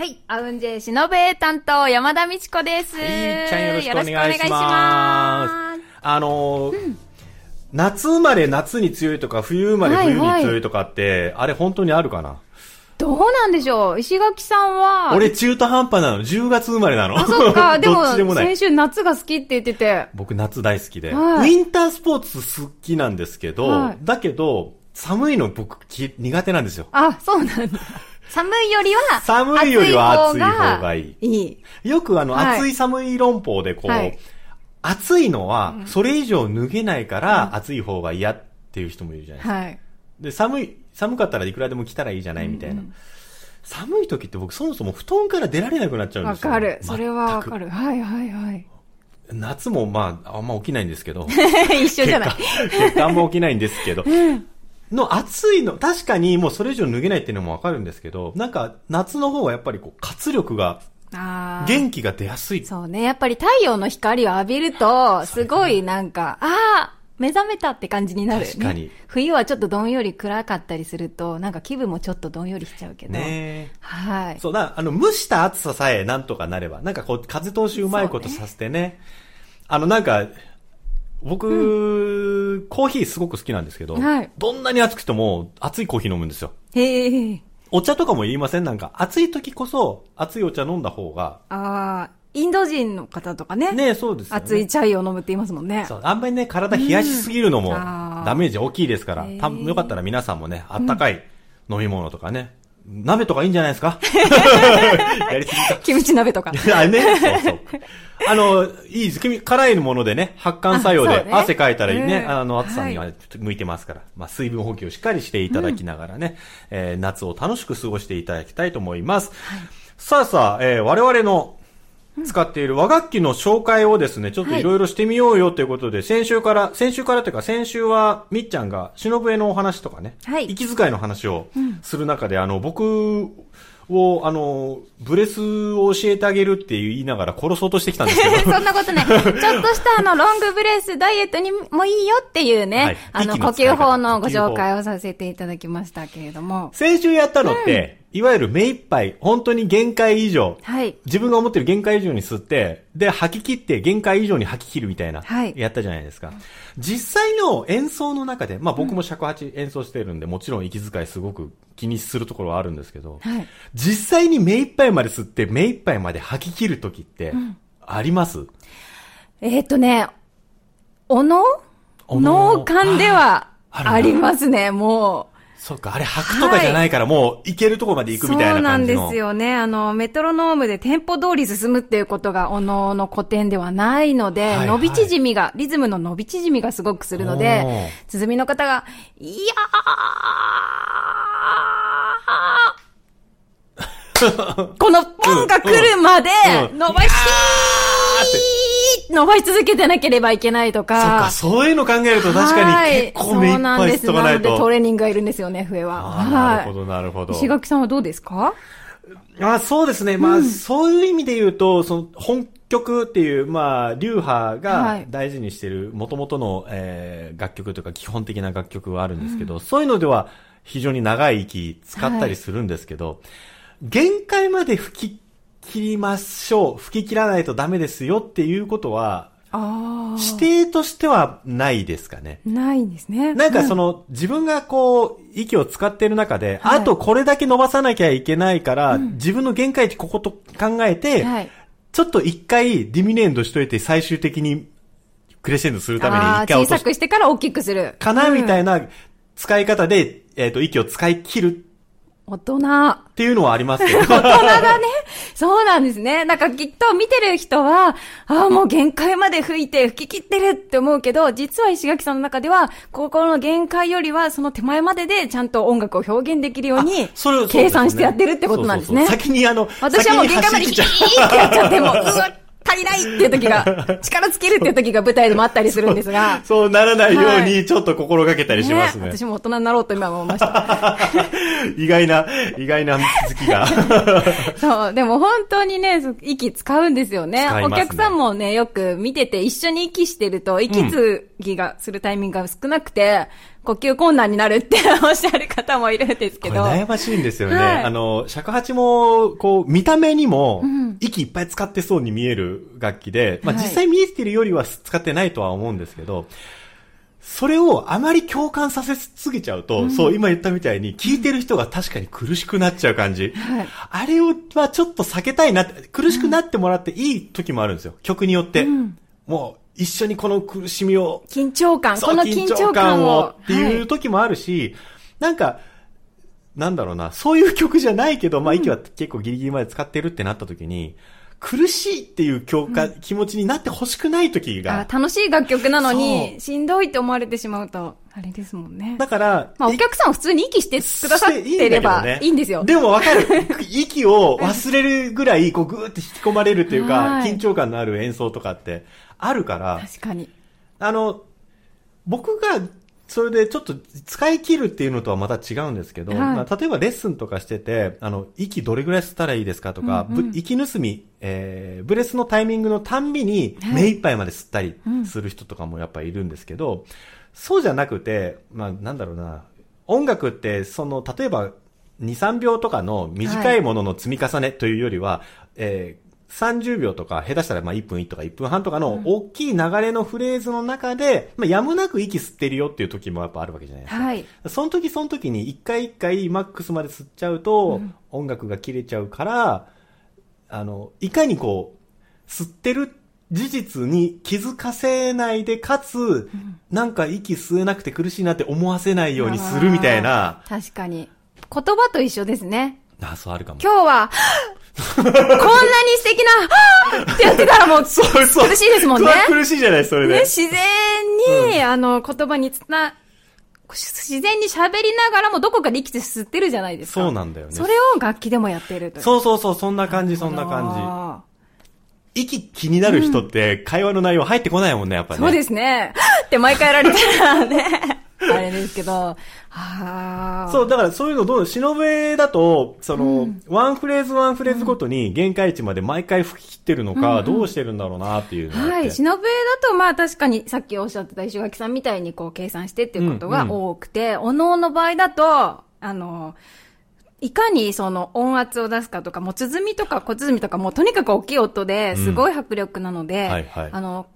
はい。アウンジェイシノベ担当、山田美智子です。いいちゃんよろしくお願いします。あのー夏生まれ夏に強いとか、冬生まれ冬に強いとかって、あれ本当にあるかな？どうなんでしょう？石垣さんは。俺中途半端なの。10月生まれなの。あ、そっか。でも、でも先。週夏が好きって言ってて。僕夏大好きで、はいウィンタースポーツ好きなんですけど、はいだけど、寒いの僕き苦手なんですよ。あ、そうなんだ。寒いよりは、寒いよりは暑い方がいい。いい。よくあの、はい暑い寒い論法でこう、はい暑いのは、それ以上脱げないから、暑い方が嫌っていう人もいるじゃないですか。はい。で、寒い、寒かったらいくらでも着たらいいじゃないみたいな。寒い時って僕そもそも布団から出られなくなっちゃうんですよ。わかる。それはわかる。る。はいはいはい。夏もまあ、あんま起きないんですけど。一緒じゃない。あんま起きないんですけど。の暑いの、確かにもうそれ以上脱げないっていうのもわかるんですけど、なんか夏の方はやっぱりこう活力が、あー元気が出やすい。そうね。やっぱり太陽の光を浴びると、すごいなんか、ああ目覚めたって感じになる、ね。確かに冬はちょっとどんより暗かったりすると、なんか気分もちょっとどんよりしちゃうけど。ねはい。そうだ、あの、蒸した暑ささえなんとかなれば、なんかこう、風通しうまいことさせてね。あの、なんか、僕、コーヒーすごく好きなんですけど、はいどんなに暑くても熱いコーヒー飲むんですよ。へえ。お茶とかも言いませんなんか、暑い時こそ熱いお茶飲んだ方が、ああ、インド人の方とかね。ねそうですよね。熱いチャイを飲むって言いますもんね。そう、あんまりね、体冷やしすぎるのもダメージ大きいですから、へーたよかったら皆さんもね、あったかい飲み物とかね、鍋とかいいんじゃないですか？やりすぎた。キムチ鍋とか。あね、そうそう。あの、いいです。君辛いものでね、発汗作用で汗かいたらね、うんあの、暑さにはは向いてますから、まあ、水分補給をしっかりしていただきながらね、えー夏を楽しく過ごしていただきたいと思います。さあさあ、えー我々の使っている和楽器の紹介をですね、ちょっといろいろしてみようよということで、先週から、先週からというか、先週は、みっちゃんが、忍笛のお話とかね、はい。息遣いの話をする中で、あの、僕を、あの、ブレスを教えてあげるって言いながら殺そうとしてきたんですけど、そんなことない。ちょっとしたあの、ロングブレスダイエットにもいいよっていうね、はい。あの、呼吸法のご紹介をさせていただきましたけれども。先週やったのって、いわゆる目いっぱい、本当に限界以上、はい。自分が思ってる限界以上に吸って、で、吐き切って限界以上に吐き切るみたいな、はいやったじゃないですか。実際の演奏の中で、まあ僕も尺八演奏してるんで、もちろん息遣いすごく気にするところはあるんですけど、はい。実際に目いっぱいまで吸って、目いっぱいまで吐き切るときって、あります、えーっとね、おのおの脳幹ではありますね、もう。そっか、あれ吐くとかじゃないから、もう行けるところまで行くみたいそうなな感じの。んですよね。あの、メトロノームでテンポ通り進むっていうことが、おのの古典ではないので、はいはい伸び縮みが、リズムの伸び縮みがすごくするので、鼓みの方が、いやー このポンが来るまでうん、伸ばし、伸ばし続けてなければいけないとそっか。か、そういうの考えると確かに結構目いっぱいないと。そうなのでトレーニングがいるんですよね、笛は。あーなるほど、なるほど。石垣さんはどうですか？あそうですね。まあ、そういう意味で言うと、その、本曲っていう、まあ、流派はがい大事にしてる、元々の、えー楽曲というか、基本的な楽曲はあるんですけど、そういうのでは、非常に長い息使ったりするんですけど、限界まで吹き切りましょう。吹き切らないとダメですよっていうことは、あ指定としてはないですかね。ないんですね。なんかその、自分がこう、息を使ってる中で、はいあとこれだけ伸ばさなきゃいけないから、自分の限界値ここと考えて、はい。ちょっと一回ディミネンドしといて最終的にクレッシェンドするために一回落とすくしてから大きくする。かな、みたいいな使い方で、えっ、と、息を使い切る大人。っていうのはありますけど。大人だね。そうなんですね。なんかきっと見てる人は、ああ、もう限界まで吹いて吹き切ってるって思うけど、実は石垣さんの中では、ここの限界よりはその手前まででちゃんと音楽を表現できるように、計算してやってるってことなんですね。先にあの、私はもう限界まで先ヒに走り切っちゃうーってやっちゃって、もう、うわ、足りないっていう時が、力尽きるっていう時が舞台でもあったりするんですが。そうならないようはに、ちょっと心がけたりしますね。私も大人になろうと今思いました。意外な、意外な好きが。そう、でも本当にね、そ息使うんですよね。ねお客さんもね、よく見てて一緒に息してると、息継ぎがするタイミングが少なくて、呼吸困難になるって おっしゃる方もいるんですけど。悩ましいんですよね。はいあの、尺八も、こう、見た目にもん、息いっぱい使ってそうに見える楽器で、まあはい実際見えてるよりは使ってないとは思うんですけど、それをあまり共感させすぎちゃうと、そう、今言ったみたいに、聞いてる人が確かに苦しくなっちゃう感じ。はいあれをはちょっと避けたいな苦しくなってもらっていい時もあるんですよ。曲によって。んもう、一緒にこの苦しみを緊張感、この緊張感を。っていうはい時もあるし、なんか、なんだろうな、そういう曲じゃないけど、まあ、息は結構ギリギリまで使ってるってなった時に、苦しいっていう強化、気持ちになってほしくない時が、あ楽しい楽曲なのそに、うしんどいって思われてしまうと、あれですもんね。だから、まあ、お客さんは普通に息してくださってればいいんですよ。でもわかる。息を忘れるぐらい、こう、ぐーって引き込まれるっていうか、はい緊張感のある演奏とかってあるから、確かに。あの、僕が、それでちょっと使い切るっていうのとはまた違うんですけど、はい。まあ、例えばレッスンとかしてて、あの、息どれぐらい吸ったらいいですかとか、うんうん。ぶ息盗み、えー、ブレスのタイミングのたんびにはい。目いっぱいまで吸ったりうんする人とかもやっぱいるんですけど、そうじゃなくて、まあ、なんだろうな、音楽って、その、例えば、2、3秒とかの短いものの積み重ねというよりは、えー30秒とか、下手したらまあ1分1とか1分半とかの大きい流れのフレーズの中で、まあ、やむなく息吸ってるよっていう時もやっぱあるわけじゃないですか。はい。その時その時に一回一回マックスまで吸っちゃうと、うん音楽が切れちゃうから、あの、いかにこう、吸ってる事実に気づかせないで、かつ、なんか息吸えなくて苦しいなって思わせないようにするみたいな。確かに。言葉と一緒ですね。あ、そうあるかも。今日は、こんなに素敵な、はぁってやってたらもう、そうそう苦しいですもんね。苦しいじゃない、それで。ね、自然に、あの、言葉につな、自然に喋りながらもどこかで息で吸ってるじゃないですか。そうなんだよね。それを楽器でもやってると。そうそうそう、そんな感じ、そんな感感じ。息気になる人って、会話の内容入ってこないもんね、やっぱね。そうですね。って毎回やられたらね、あれですけど、ああ。そう、だからそういうのどう、忍べだと、その、ワンフレーズワンフレーズごとに限界値まで毎回吹き切ってるのか、どうしてるんだろうなっていう。はい。忍べだと、まあ確かに、さっきおっしゃってた石垣さんみたいにこう計算してっていうことが多くて、おのおの場合だと、あの、いかにその音圧を出すかとか、もう鼓とか小鼓とか、もうとにかく大きい音ですごい迫力なので、はいはいあの、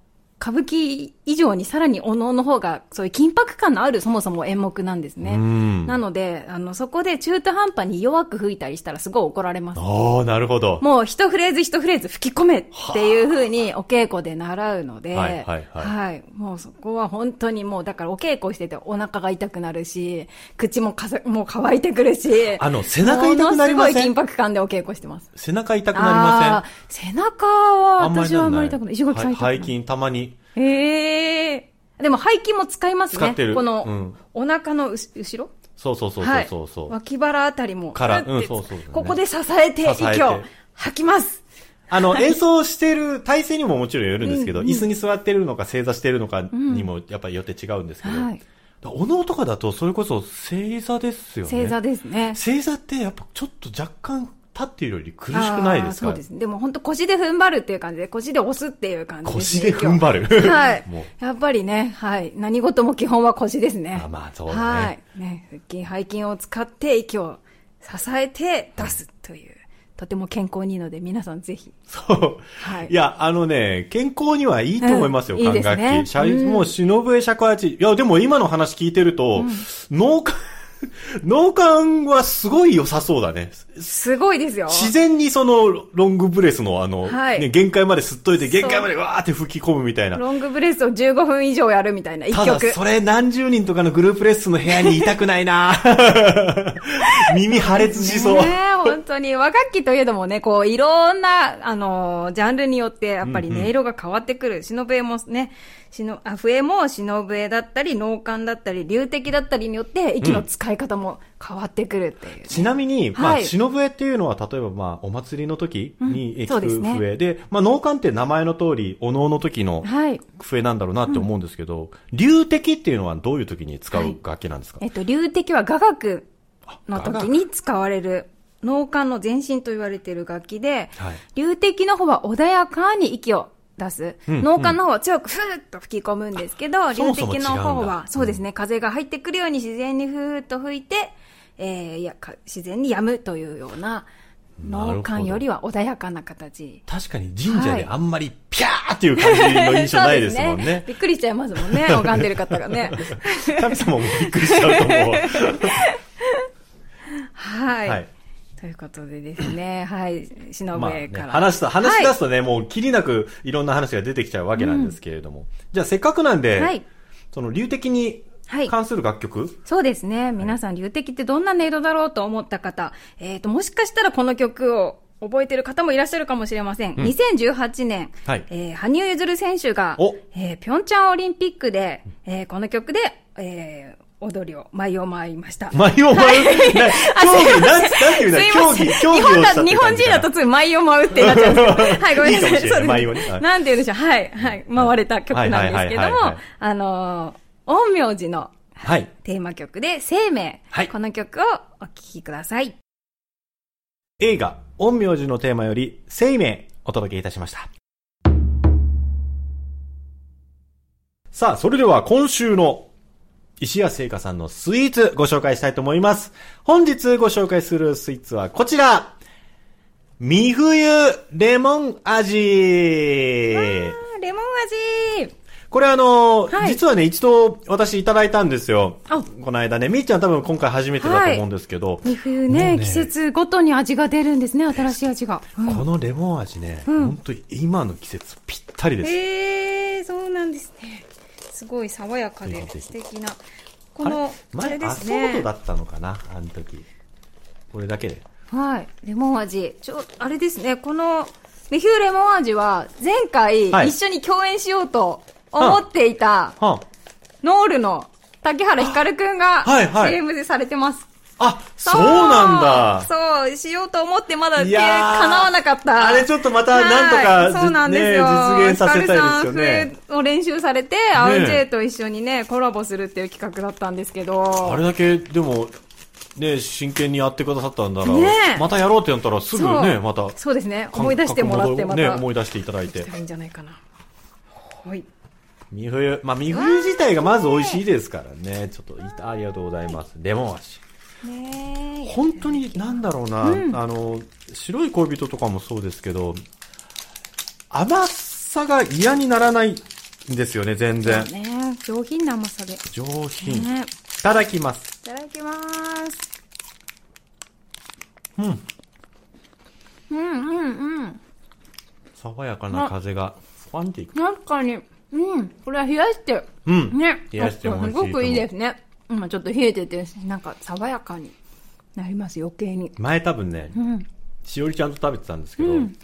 歌舞伎以上にさらにお能の方が、そういう緊迫感のあるそもそも演目なんですね。うん。なので、あの、そこで中途半端に弱く吹いたりしたらすごい怒られます。おー、なるほど。もう一フレーズ一フレーズ吹き込めっていう風にお稽古で習うので、はいはいはいもうそこは本当にもうだからお稽古しててお腹が痛くなるし、口もかさもう乾いてくるし、あの背中痛くなりません？すごい緊迫感でお稽古してます。背中痛くなりまあー背中はせん私はあんまり痛くない。石垣さん痛くない。背筋たまに。へえ。でも背筋も使いますね。使ってるこの、うんお腹の後ろ？そうそうそうはいそうそう。脇腹あたりも。からうんそうそうだねここで支えて、息を吐きます。あの、演奏してる体勢にももちろんよるんですけど、うんうん椅子に座ってるのか正座してるのかにもやっぱりよって違うんですけど、はい。お能とかだとそれこそ正座ですよね。正座ですね。正座ってやっぱちょっと若干立っているより苦しくないですか？そうですね。でも本当腰で踏ん張るっていう感じで、腰で押すっていう感じです、腰で踏ん張る？はい。やっぱりね、はい。何事も基本は腰ですね。あまあそうだねはい。ね、腹筋、背筋を使って息を支えて出すという、とても健康にいいので、皆さんぜひ。そう。はいいや、あのね、健康にはいいと思いますよ、管楽器。もう、忍笛尺八。いや、でも今の話聞いてると、脳幹、脳幹はすごい良さそうだね。すごいですよ。自然にそのロングブレスのあの、はいね、限界まで吸っといて限界までわーって吹き込むみたいな。ロングブレスを15分以上やるみたいな、一ただ曲。それ何十人とかのグループレッスンの部屋にいたくないな 耳破裂しそう。ねえ、本当に。和楽器といえどもね、こう、いろんな、あの、ジャンルによって、やっぱり音色が変わってくる。忍笛もね、しの、あ、笛も忍笛だったり、脳幹だったり、流笛だったりによって、息の使い方も変わってくるっていうね、ちなみに、まあ、はい忍笛っていうのは、例えば、まあ、お祭りの時にうんそうですね。聞く笛で、まあ、脳幹って名前の通り、お能の時のはい。笛なんだろうなって思うんですけど、流笛っていうのはどういう時に使う楽器なんですか、えっと、流笛は雅楽の時に使われる、脳幹の前身と言われている楽器で、はい。流笛の方は穏やかに息を出す。うん脳幹の方は強くふーっと吹き込むんですけど、流そもそも違うんだ笛の方は、そうですね、風が入ってくるように自然にふーっと吹いて、えー、いや、か自然に止むというような、なるほど脳幹よりは穏やかな形。確かに神社であんまりピャーっていう感じの印象ないですもんそうね。びっくりしちゃいますもんね、拝んでる方がね。神様もびっくりしちゃうと思う。はい。はいということでですね、はい、忍まあね笛から。話すと、話し出はいすとね、もうきりなくいろんな話が出てきちゃうわけなんですけれども。じゃあせっかくなんで、はい。その流的にはい。関する楽曲、そうですね。皆さん、流笛ってどんな音色だろうと思った方、えっ、と、もしかしたらこの曲を覚えてる方もいらっしゃるかもしれません。2018年、はい。えー羽生結弦選手がお、えー、ピョンチャンオリンピックで、えーこの曲で、えー踊りを、舞を舞いました。舞を舞う、な競技、なん、なんていうんだ、競技、競技？日本だをした日本人だとつつい舞を舞うってなっちゃうんですけど。はい、ごめんなさい。いいそう舞をねはいなんて言うんでしょう。はい、はい。回れた曲なんですけどはいはいはいはいはいも、あのー、陰陽師のはい。テーマ曲で、生命。はいこの曲をお聴きください。映画、陰陽師のテーマより、生命、お届けいたしました。さあ、それでは今週の石谷製菓さんのスイーツご紹介したいと思います。本日ご紹介するスイーツはこちら三冬レモン味レモン味これあの、はい実はね、一度私いただいたんですよ。あこの間ね、みーちゃん多分今回初めてだと思うんですけど、二冬もうねね季節ごとに味が出るんですね、新しい味が。うんこのレモン味ね、うん本当に今の季節ぴったりです。へえ、そうなんですね。すごい爽やかで素敵な。この、あ前れですアソートねだ。ったのかな、あの時。これだけで。はい。レモン味。ちょ、あれですね、この、メヒューレモン味は、前回、はい一緒に共演しようと思っていた、はノールの竹原ひかるくんが、はいはい CM でされてます。あ、そうなんだ。そう、しようと思ってまだ、叶わなかった。あれちょっとまたなんとか、はいそうなんですよ。ね、実現させたいですよね。を練習されて、アウンジェイと一緒にね、コラボするっていう企画だったんですけど。あれだけ、でも、ね、真剣にやってくださったんだら、ねまたやろうってやったらすぐね、また。そうですね。思い出してもらってまた。ね、思い出していただいていいんじゃないかな。はい。三冬、まあ、三冬自体がまず美味しいですからね。ちょっといた、ありがとうございます。レモン味。ねえ。本当に、なんだろうな、あの、白い恋人とかもそうですけど、甘さが嫌にならないんですよね、全然。ね上品な甘さで。上品。いねただきます。いただきます。うん。うんうんうん。爽やかな風が、ファンっていく。確かに。うん。これは冷やして。うん。ね。冷やしてもすごくいいですね。今ちょっと冷えてて、なんか爽やかになります、余計に。前多分ね、うん。しおりちゃんと食べてたんですけど、うん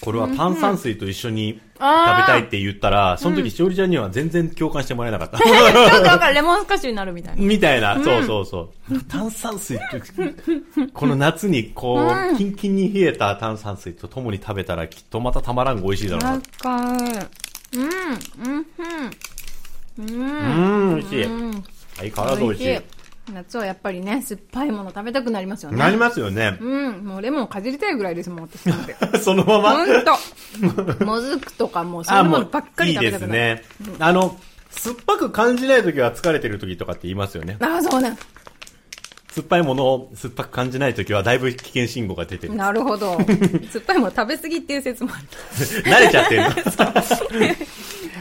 これは炭酸水と一緒に食べたいって言ったら、その時しおりちゃんには全然共感してもらえなかった。ちょっとわかる。レモンスカッシュになるみたいな。みたいな、そうそうそう。炭酸水って、この夏にこう、キンキンに冷えた炭酸水と共に食べたらきっとまたたまらん美味しいだろうな。うん。うん。うん。うん、美味しい。うん。相変わらず美味しい。夏はやっぱりね、酸っぱいもの食べたくなりますよね。なりますよね。うん。もうレモンかじりたいぐらいですもん、私なんて。そのまま。ほんと。もずくとかもうそういうものばっかり食べたくなる。いいですね。あの、酸っぱく感じない時は疲れてる時とかって言いますよね。ああ、そうね。酸っぱいものを酸っぱく感じないときはだいぶ危険信号が出てる。なるほど。酸っぱいもの食べ過ぎっていう説もある。慣れちゃってるの。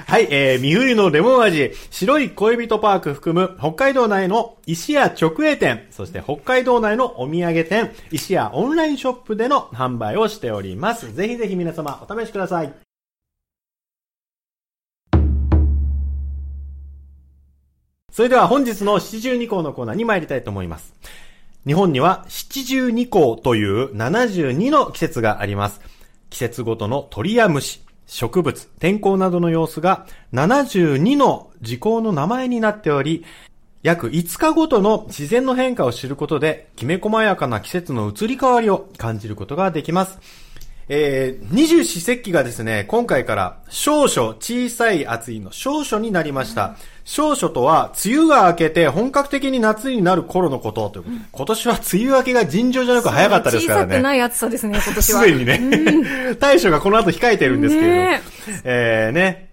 はい、えー、三冬のレモン味、白い恋人パーク含む北海道内の石屋直営店、そして北海道内のお土産店、石屋オンラインショップでの販売をしております。ぜひぜひ皆様お試しください。それでは本日の七十二項のコーナーに参りたいと思います。日本には七十二項という72の季節があります。季節ごとの鳥や虫、植物、天候などの様子が72の時項の名前になっており、約5日ごとの自然の変化を知ることで、きめ細やかな季節の移り変わりを感じることができます。えー、二十四節気がですね、今回から少々小さい暑いの少々になりました。少々とは、梅雨が明けて本格的に夏になる頃のことということで今年は梅雨明けが尋常じゃなく早かったですからね。小さくない暑さですね、今年は。すでにね、対処がこの後控えてるんですけれども、ねえーね、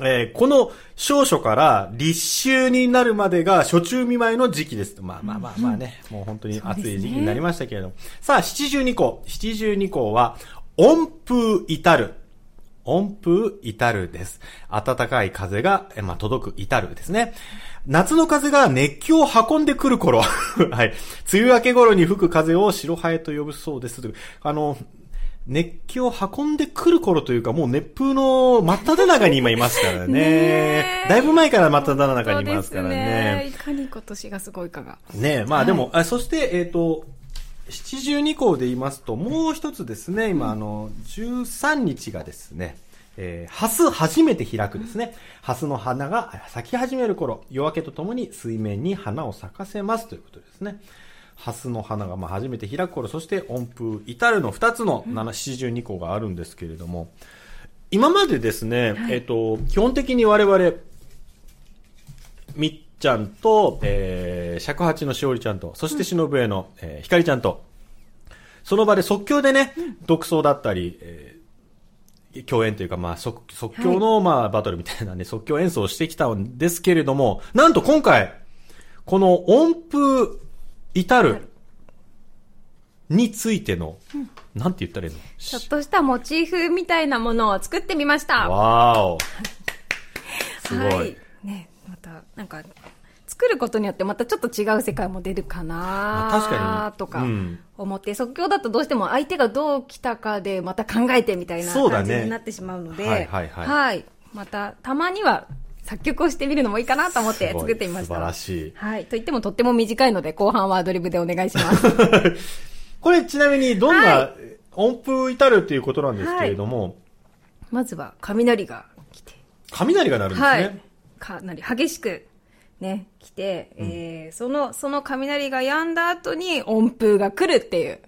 えーこの少々から立秋になるまでが初中見舞いの時期です。まあまあまあまあね、もう本当に暑い時期になりましたけれども。さあ、七十二項。七十二項は、温風至る。温風至るです。暖かい風が、えまあ、届く至るですね。夏の風が熱気を運んでくる頃。はい。梅雨明け頃に吹く風を白ハエと呼ぶそうです。あの、熱気を運んでくる頃というか、もう熱風の真っ只中に今いますからね。ねえだいぶ前から真っ只中にいますからそうですね。いかに今年がすごいかが。ねまあでも、あそして、えっ、と、七十二項で言いますと、もう一つですね、今、あの、13日がですね、えー、ハス初めて開くですね。ハスの花が咲き始める頃、夜明けとともに水面に花を咲かせますということですね。ハスの花がまあ初めて開く頃、そして温風至るの二つの七七十二項があるんですけれども、今までですね、えっ、と、基本的に我々、ちゃんと、えー、尺八のしおりちゃんと、そしてしのぶえの、えーひかりちゃんと、その場で即興でね、独奏だったり、えー共演というか、まあ、即即興の、まあ、バトルみたいなね、即興演奏をしてきたんですけれども、なんと今回、この音符至るについての、なんて言ったらいいの？ちょっとしたモチーフみたいなものを作ってみました。わーお。すごい。はい。ね、また、なんか、作ることによってまたちょっと違う世界も出るかなとかうん思って、即興だとどうしても相手がどう来たかでまた考えてみたいな感じになってしまうので、はいはいはい。はい。また、たまには作曲をしてみるのもいいかなと思って作ってみました。素晴らしい。はい。と言ってもとっても短いので、後半はアドリブでお願いします。これちなみにどんはな音符至るっていうことなんですけれども、まずは、雷が来て、雷が鳴るんですね。はい。かなり激しく、ね、来て、えーその、その雷が止んだ後に音符が来るっていう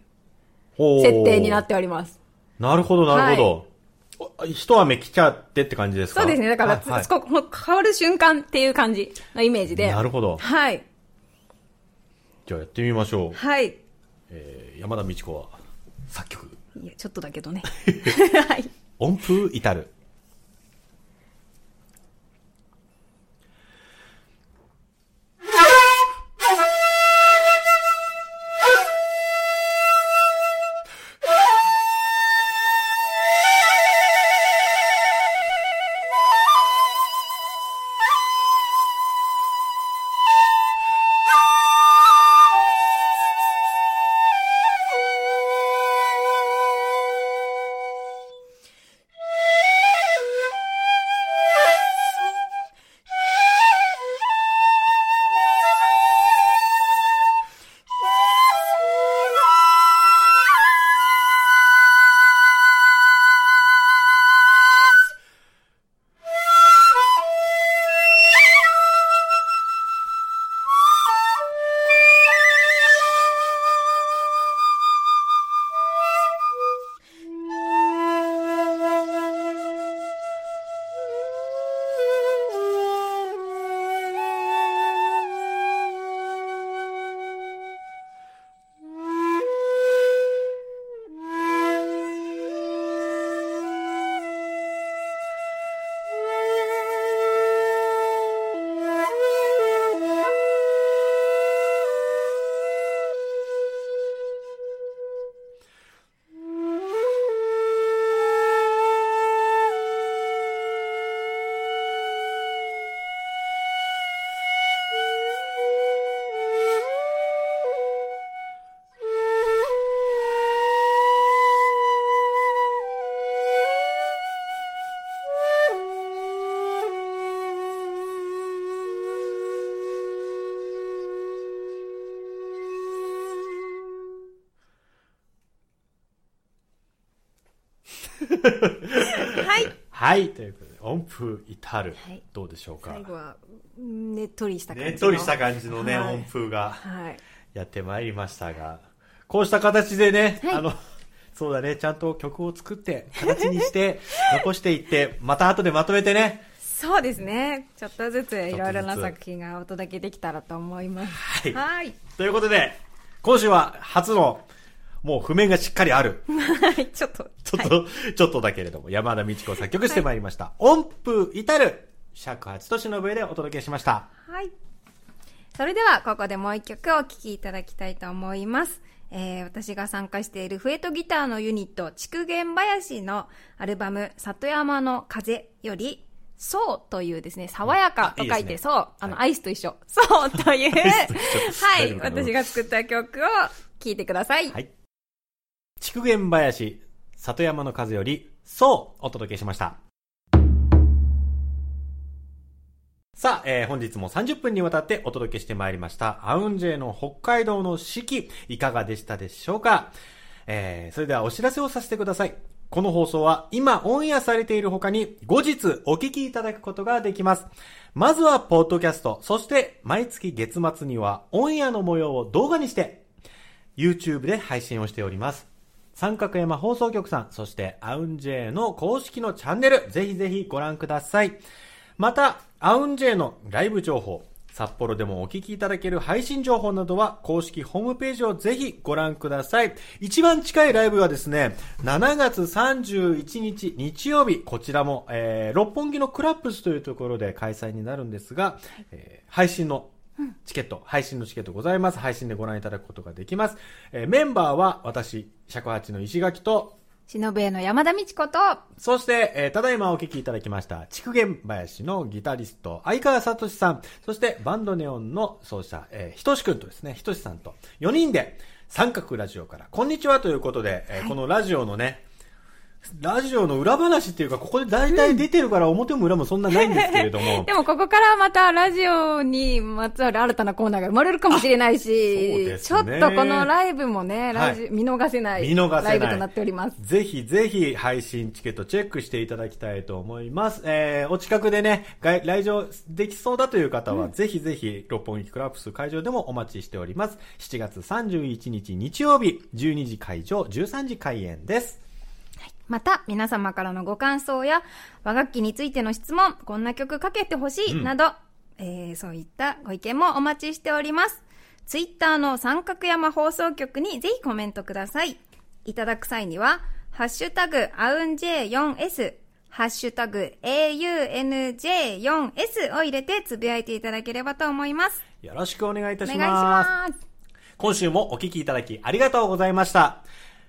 設定になっております。なるほど、なるほど。お一雨来ちゃってって感じですか？そうですね。だから、はいはい変わる瞬間っていう感じのイメージで。なるほどはい。じゃあやってみましょう。はい。えー山田美智子は作曲。いや、ちょっとだけどね。はい。音符至る。はい。はい。ということで、音符至る。はいどうでしょうか？最。後は、んねっとりした感じの。ねっとりした感じのね、はい音符がはい。やってまいりましたが、こうした形でね、はいあの、そうだね、ちゃんと曲を作って、形にして、残していって、また後でまとめてね、そうですね。ちょっとずついろいろな作品がお届けできたらと思います。はいはい。ということで、今週は初の、もう譜面がしっかりある、はい。ちょっと。ちょっと、ちょっとだけれども、山田美智子作曲してまいりました。音符至る、尺八と忍笛でお届けしました。はい。それでは、ここでもう一曲お聴きいただきたいと思います。えー、私が参加している笛とギターのユニット、筑原林のアルバム、里山の風より、そうというですね、爽やかと書いて、ねそう、あの、アイスと一緒。そうという、はい、私が作った曲を聴いてください。はい。筑原林、里山の風より、そう、お届けしました。さあ、えー本日も30分にわたってお届けしてまいりました、アウンジェの北海道の四季、いかがでしたでしょうか？えーそれではお知らせをさせてください。この放送は今オンエアされている他に後日お聞きいただくことができます。まずはポッドキャスト、そして毎月月末にはオンエアの模様を動画にして、YouTube で配信をしております。三角山放送局さん、そしてアウンジェイの公式のチャンネル、ぜひぜひご覧ください。また、アウンジェイのライブ情報、札幌でもお聞きいただける配信情報などは公式ホームページをぜひご覧ください。一番近いライブはですね、7月31日日曜日、こちらも、えー、六本木のクラップスというところで開催になるんですが、えー配信のチケット、配信のチケットございます。配信でご覧いただくことができます。えーメンバーは私、尺八の石垣と、忍笛の山田美智子と、そして、えーただいまお聴きいただきました、筑原林のギタリスト、相川聡さん、そしてバンドネオンの奏者、えーひとしくんとですね、ひとしさんと4人で、三角ラジオから、こんにちはということで、えーこのラジオのね、ラジオの裏話っていうか、ここで大体出てるから表も裏もそんなないんですけれども、でもここからまたラジオにまつわる新たなコーナーが生まれるかもしれないし、すねちょっとこのライブもね、ラジはい見逃せないライブとなっております。ぜひぜひ配信チケットチェックしていただきたいと思います。えー、お近くでね、来来場できそうだという方は、ぜひぜひ六本木クラップス会場でもお待ちしております。7月31日日曜日、12時会場、13時開演です。また、皆様からのご感想や、和楽器についての質問、こんな曲かけてほしい、など、えーそういったご意見もお待ちしております。ツイッターの三角山放送局にぜひコメントください。いただく際には、ハッシュタグ、アウン J4S、ハッシュタグ、AUNJ4S を入れてつぶやいていただければと思います。よろしくお願いいたお願いしします。ます。今週もお聞きいただきありがとうございました。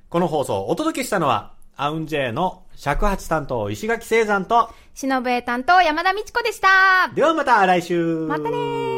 この放送をお届けしたのは、アウンジェイの尺八担当石垣聖山と、忍笛担当山田美智子でした。ではまた来週。またねー